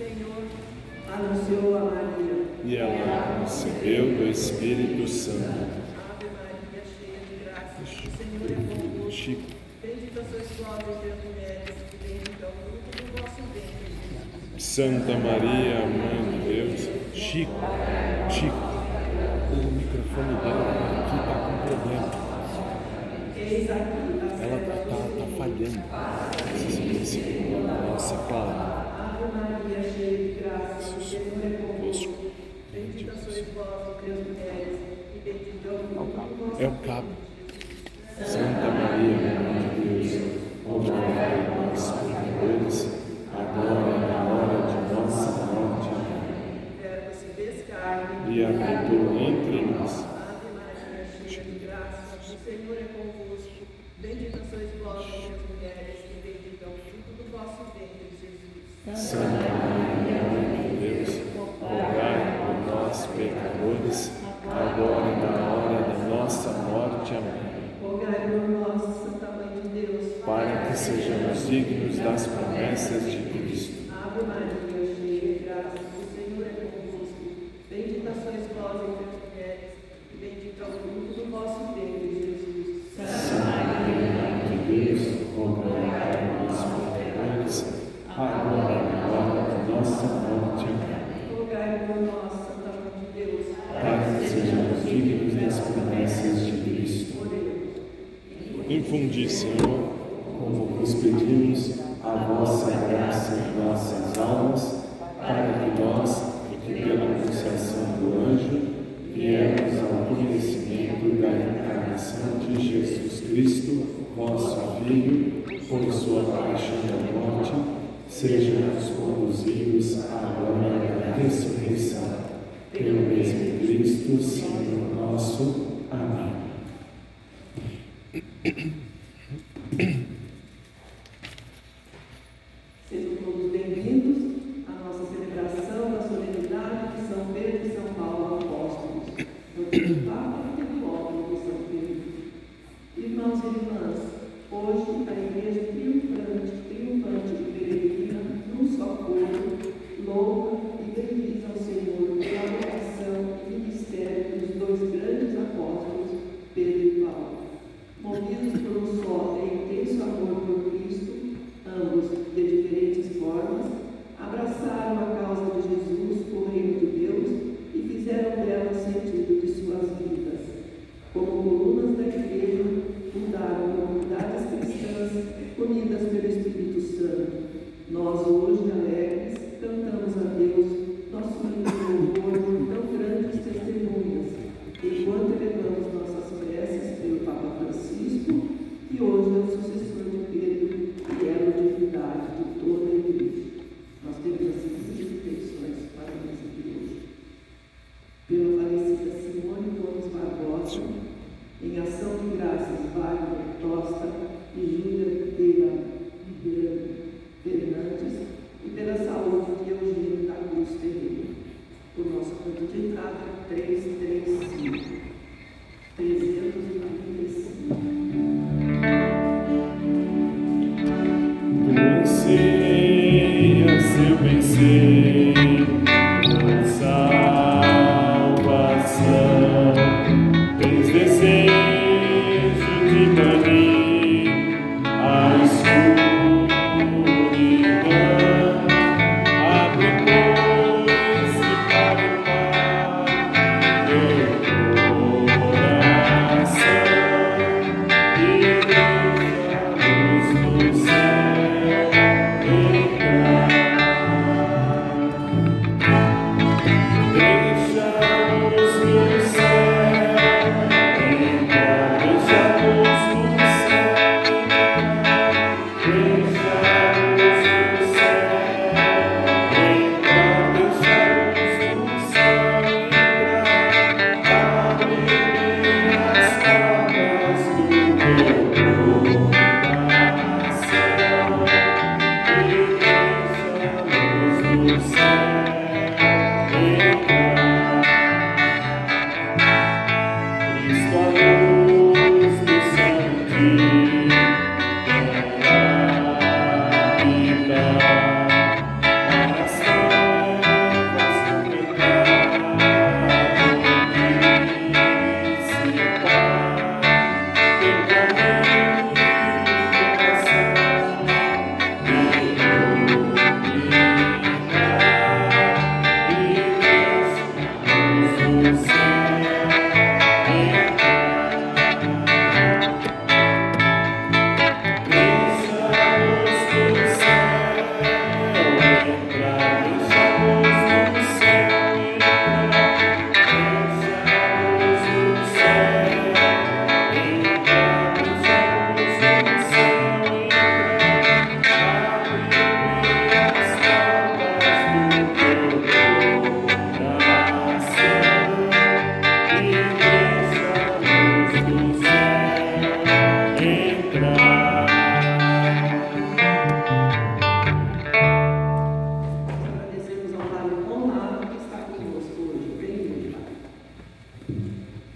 Senhor anunciou a Maria. E ela recebeu do Espírito Santo. Ave Maria, cheia de graça, o Senhor é convosco. Chico. Bendita sois vós entre as mulheres, e bendito é o fruto do vosso ventre, Santa Maria, Mãe de Deus. Chico, Chico, o microfone dela aqui está com problema. Ela está tá falhando. Nossa, Paula. Bendita sois vós, Deus mulheres, e bendito é o cabo. É o cabo. Senhor, como nos pedimos a vossa graça em nossas almas, para que nós, que pela anunciação do anjo, viemos ao conhecimento da encarnação de Jesus Cristo, vosso Filho, por sua paixão da morte, sejamos conduzidos à glória da ressurreição. Pelo mesmo Cristo, Senhor nosso,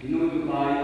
ഇന്നൊരു കാര്യം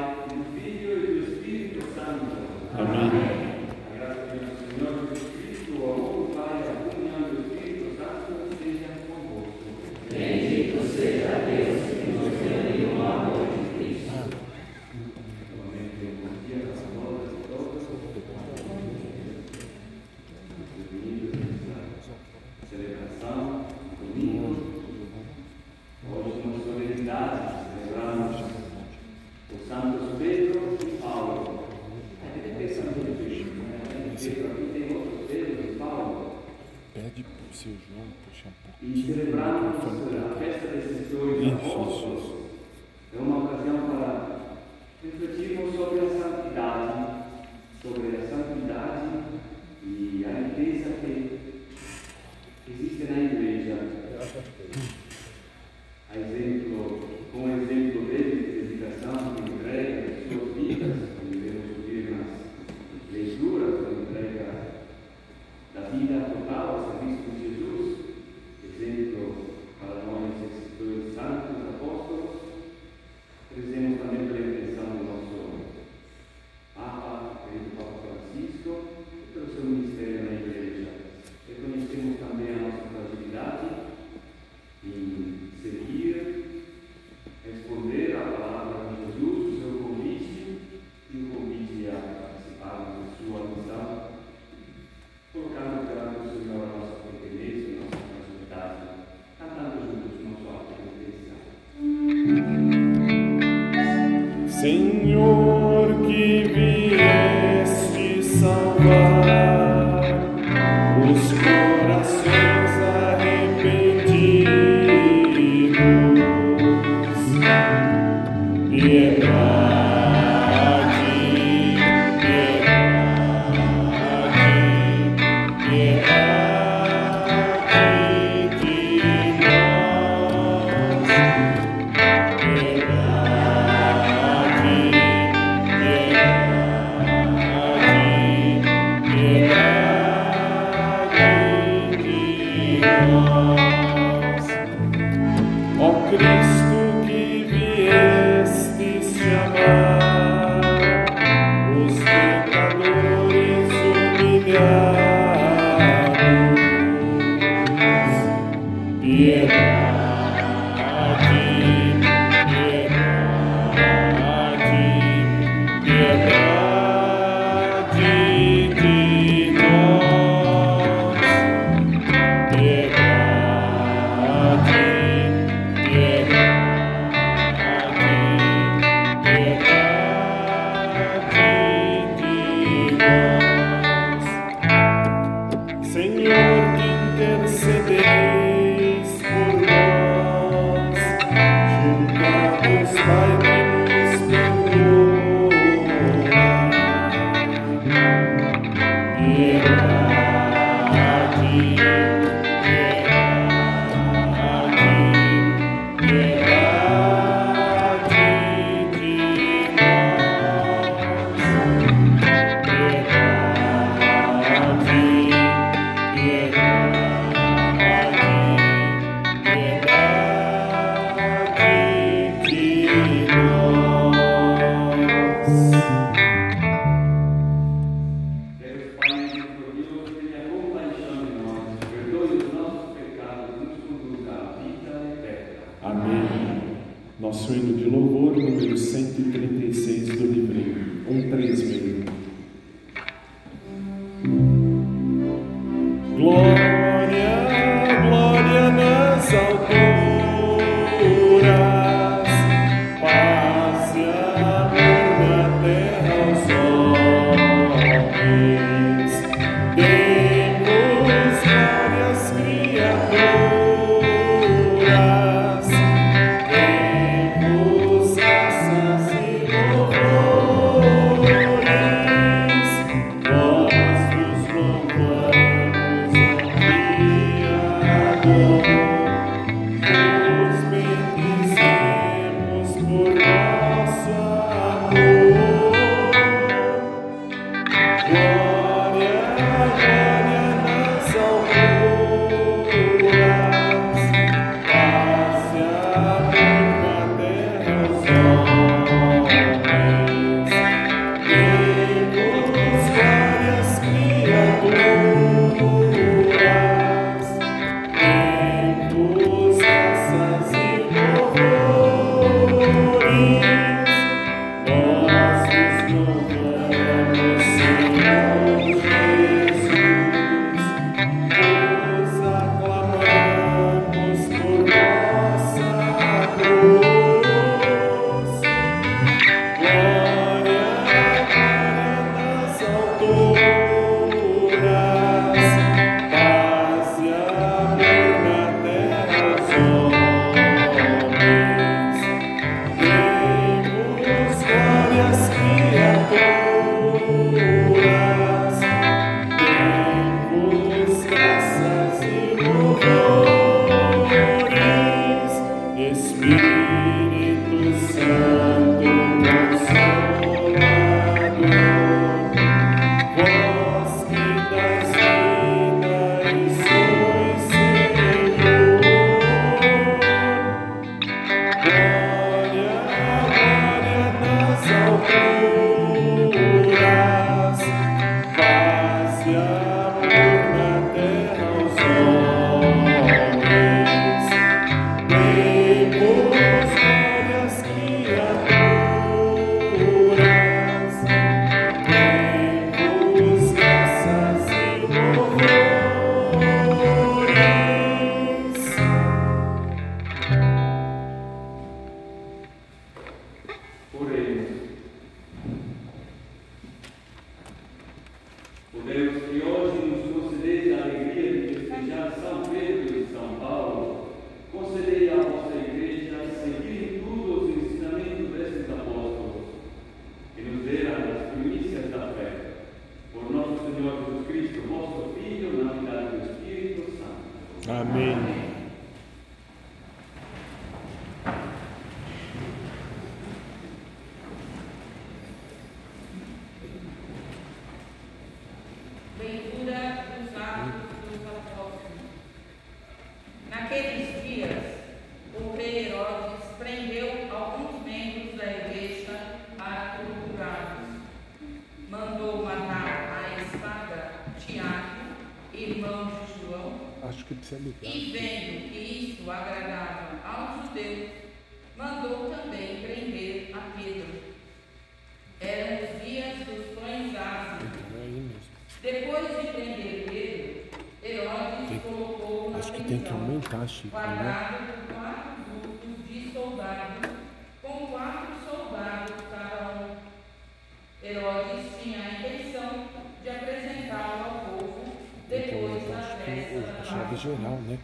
a chave geral, né?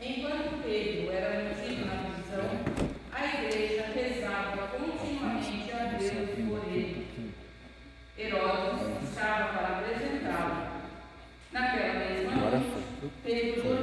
Enquanto Pedro era mantido na prisão, a igreja rezava continuamente a Deus por ele. Herodes estava para apresentá-lo. Naquela mesma noite, Pedro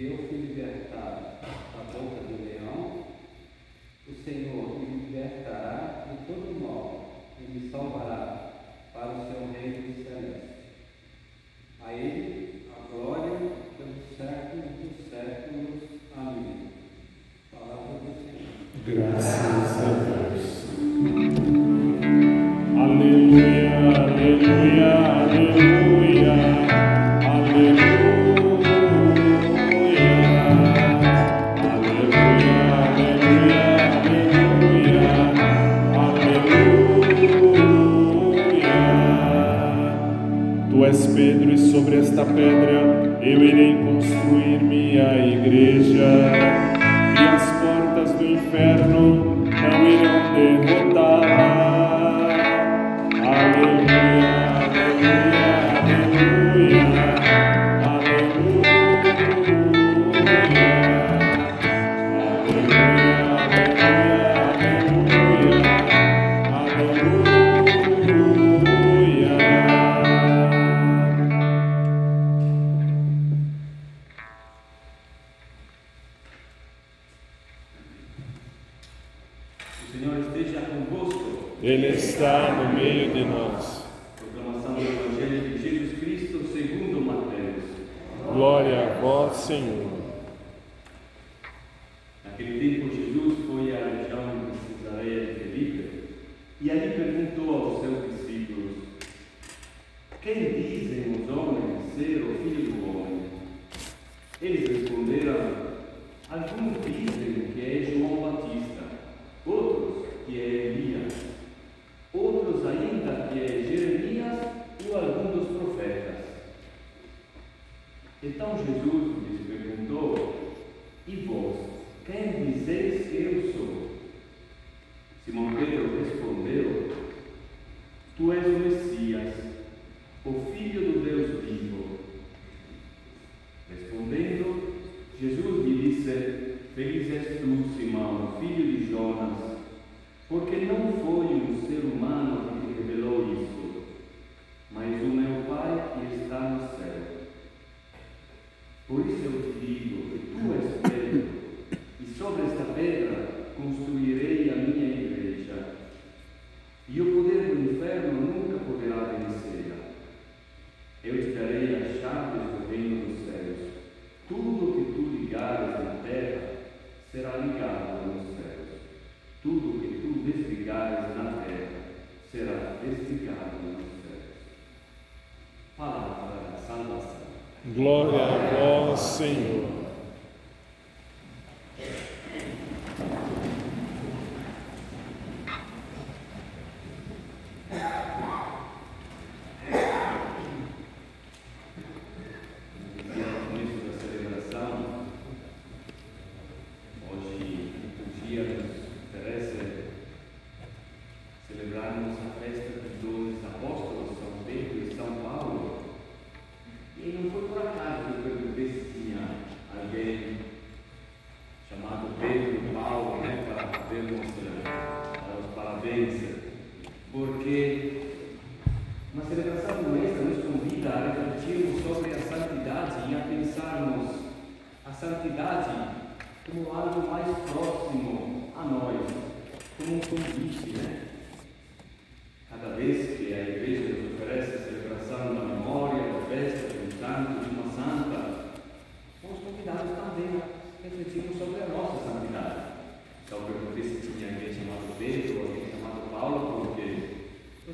eu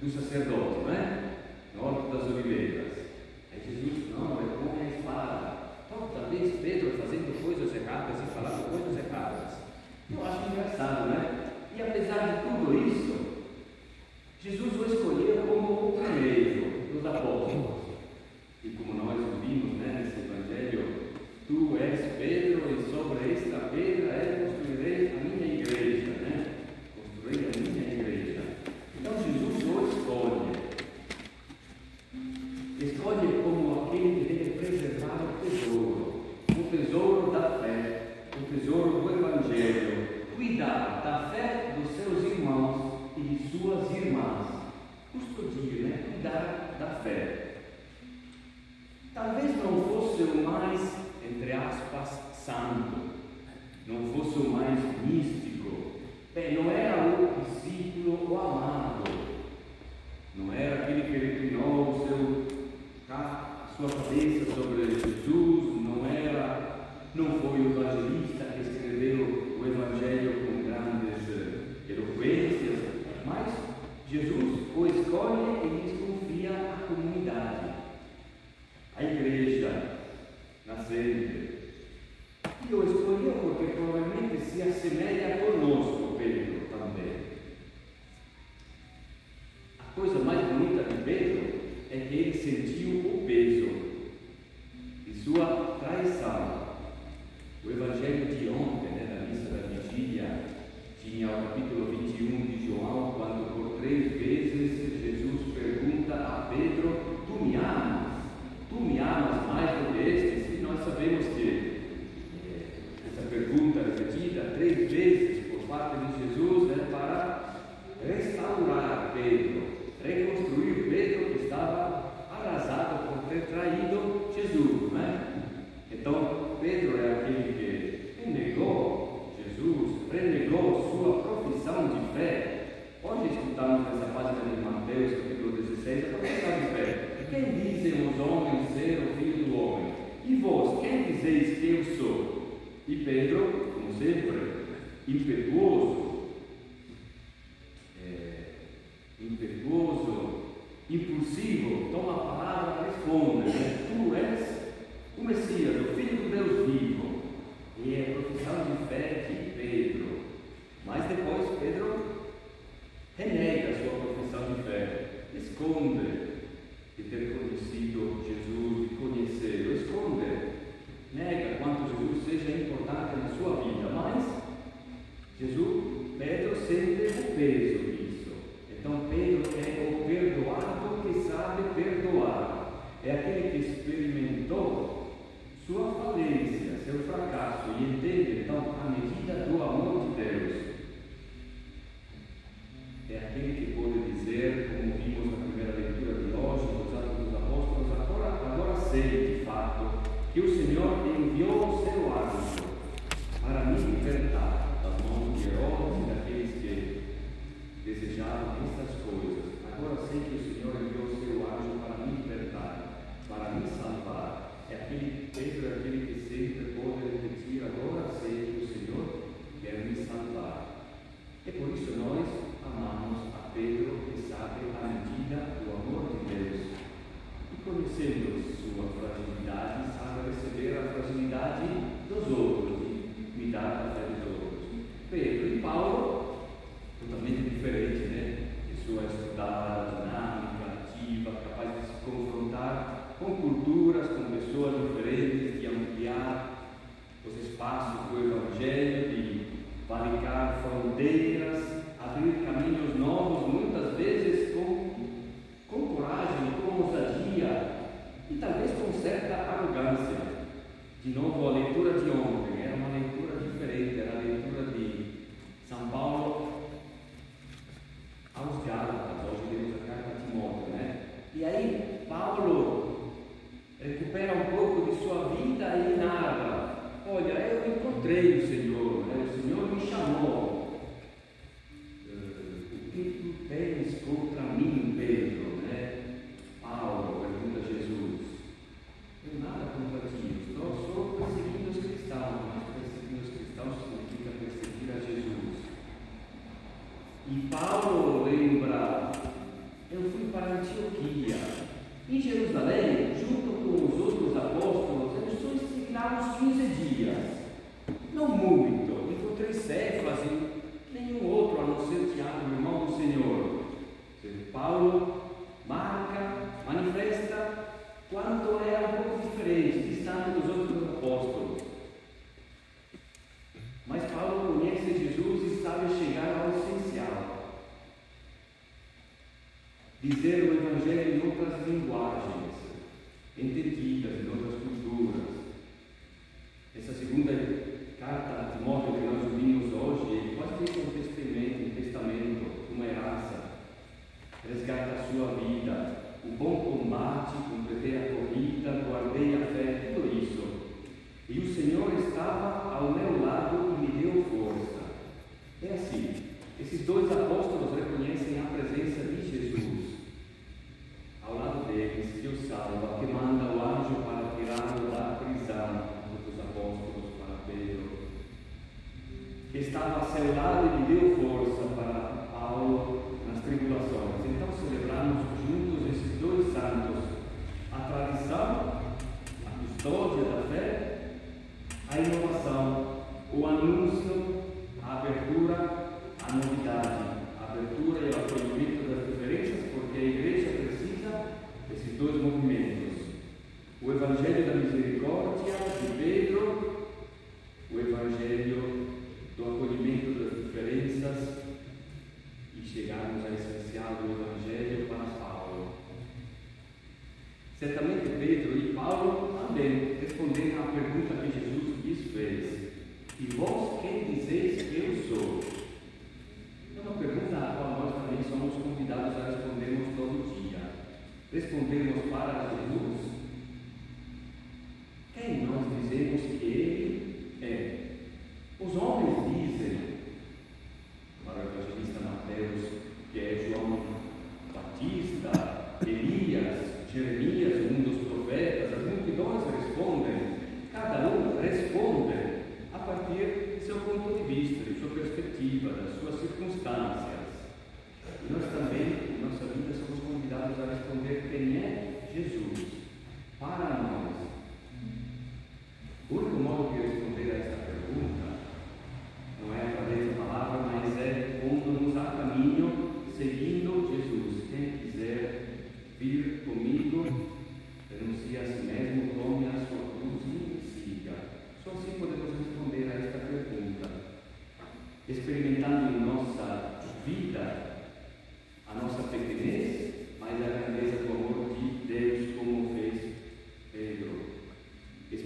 do sacerdote, não é? No Horto das Oliveiras. Aí Jesus, não, reponha a espada. Então, talvez Pedro fazendo coisas erradas e falando coisas erradas. Eu acho engraçado, não é? salva, che manda un agio para Tirano da Crisano, questo apostolo sparapello, che stava a Seulade di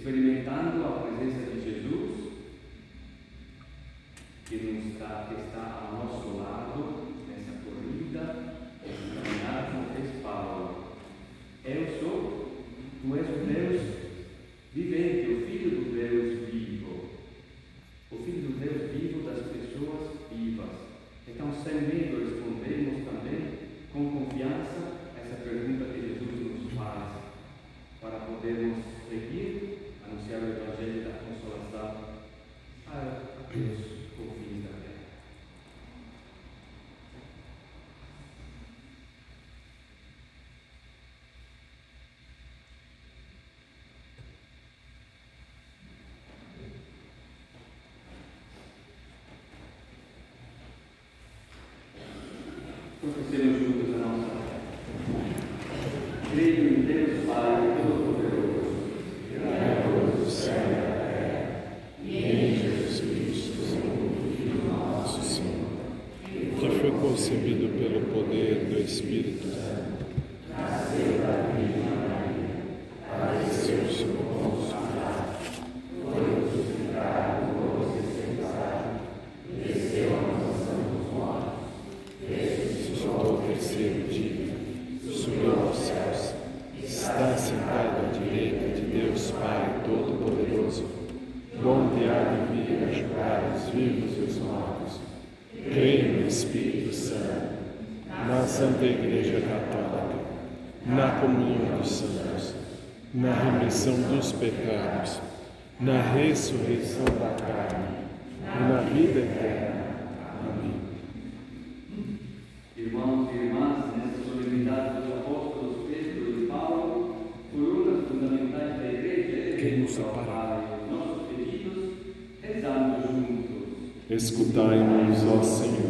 experimentando a presença de Jesus, que, nos que está ao nosso Escutai-nos, ó Senhor.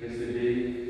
Yesterday,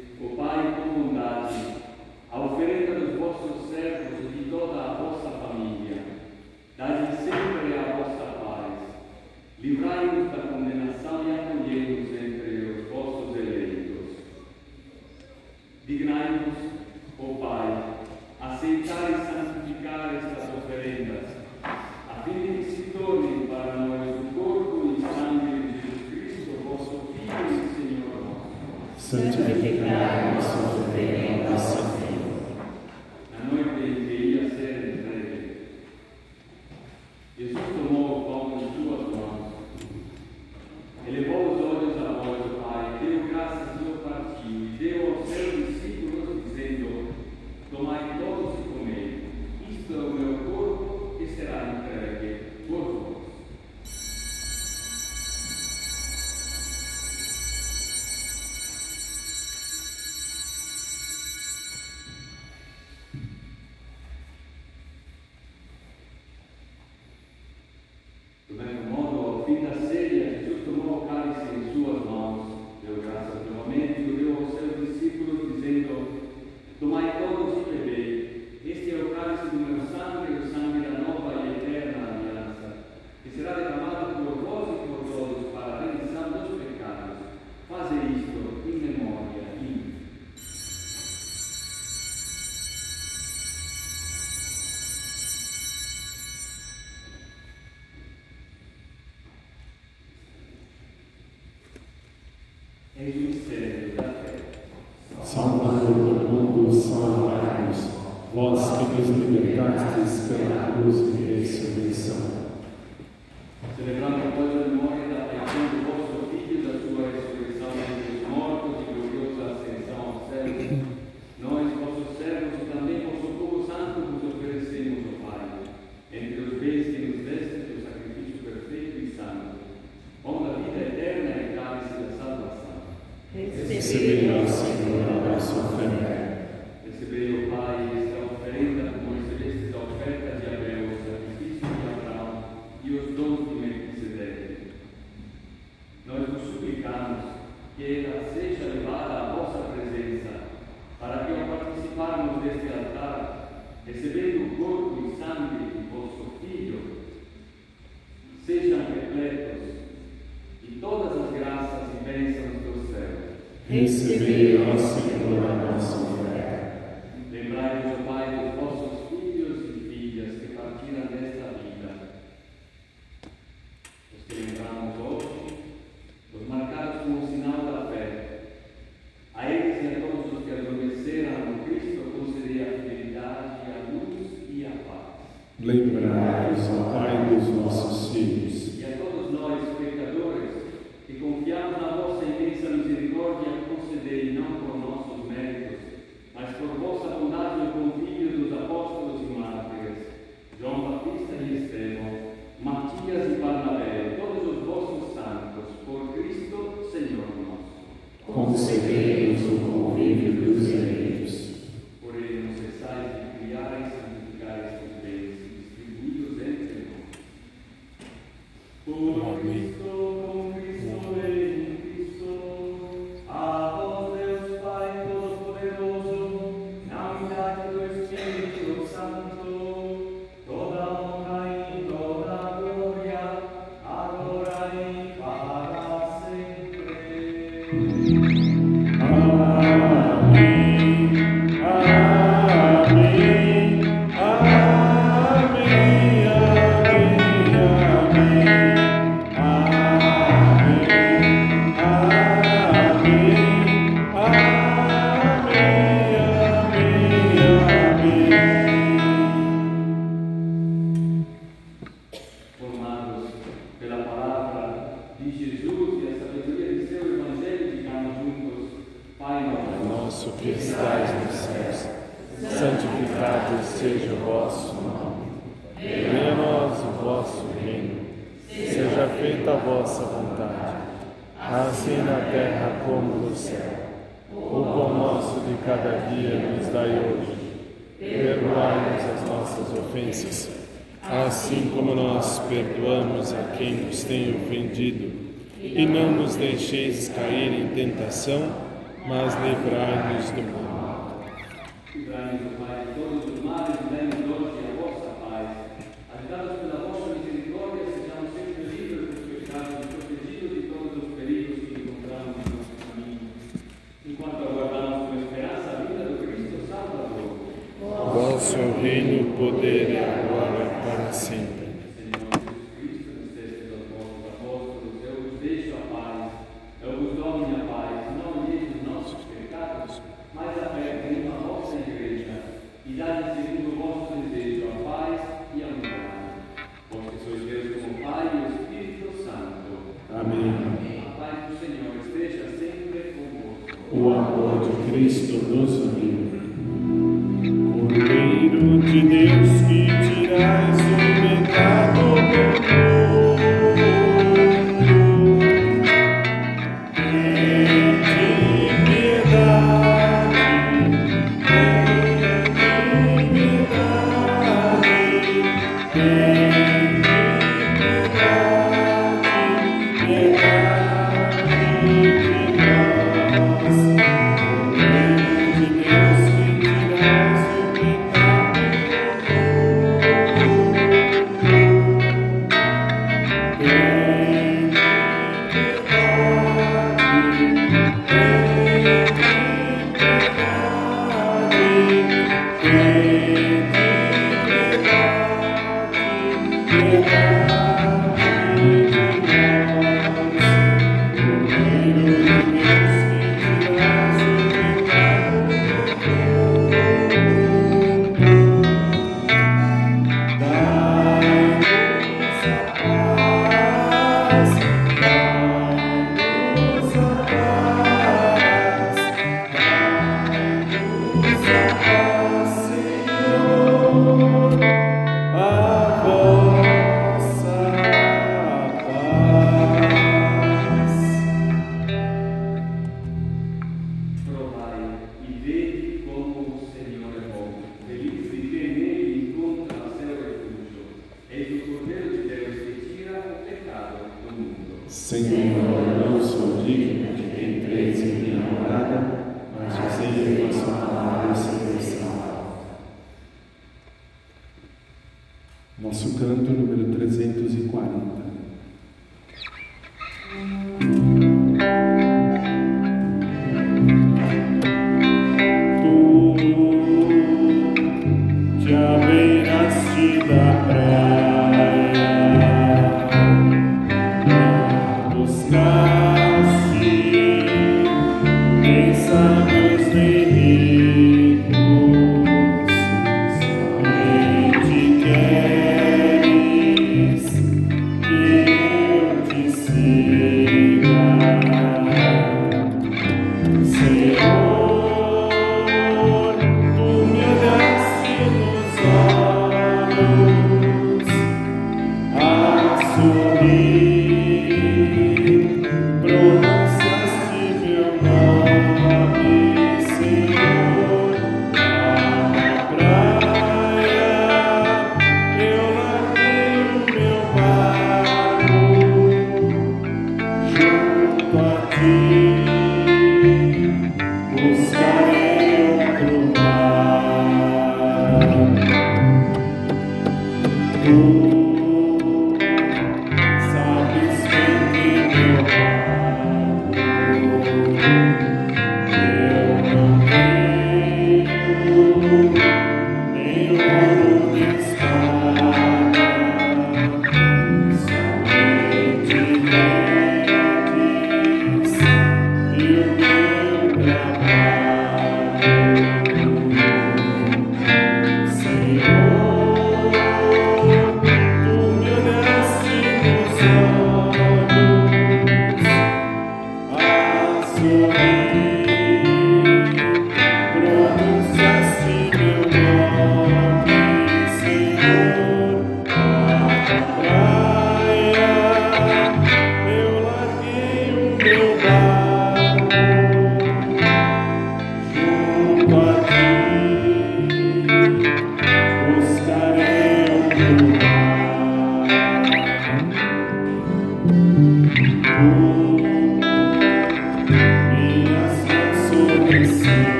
Amen.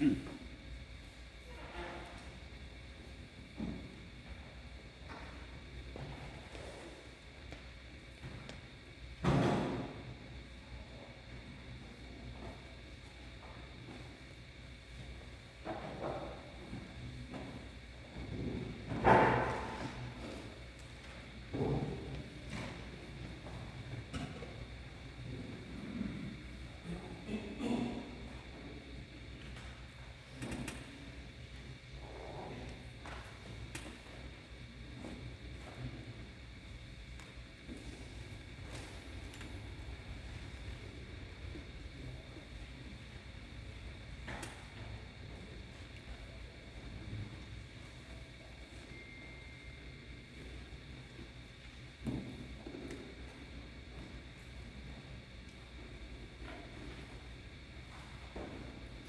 Mm-hmm.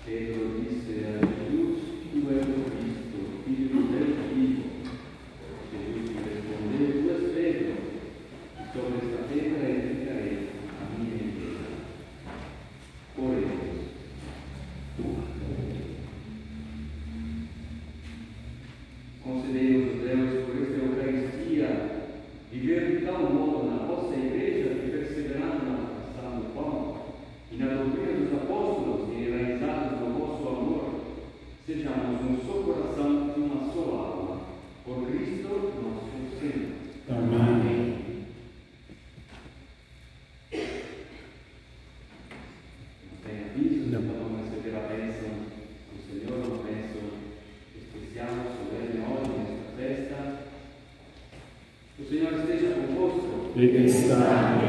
Pedro disse a Jesus: Tu és o Cristo, filho do Deus vivo. Jesus lhe respondeu duas vezes: E sobre esta pedra edificarei a minha igreja. Oremos. Concedei-nos, Deus, por esta Eucaristia, viver de tal modo na vossa igreja que, perseverando na oração do pão e na doutrina dos apóstolos e enraizados no vosso amor, sejamos um só coração e uma só alma. Por Cristo nosso Senhor. Amém. Não tem aviso, então vamos receber a bênção do Senhor, uma bênção especial, solene hoje, nesta festa. O Senhor esteja convosco. Ele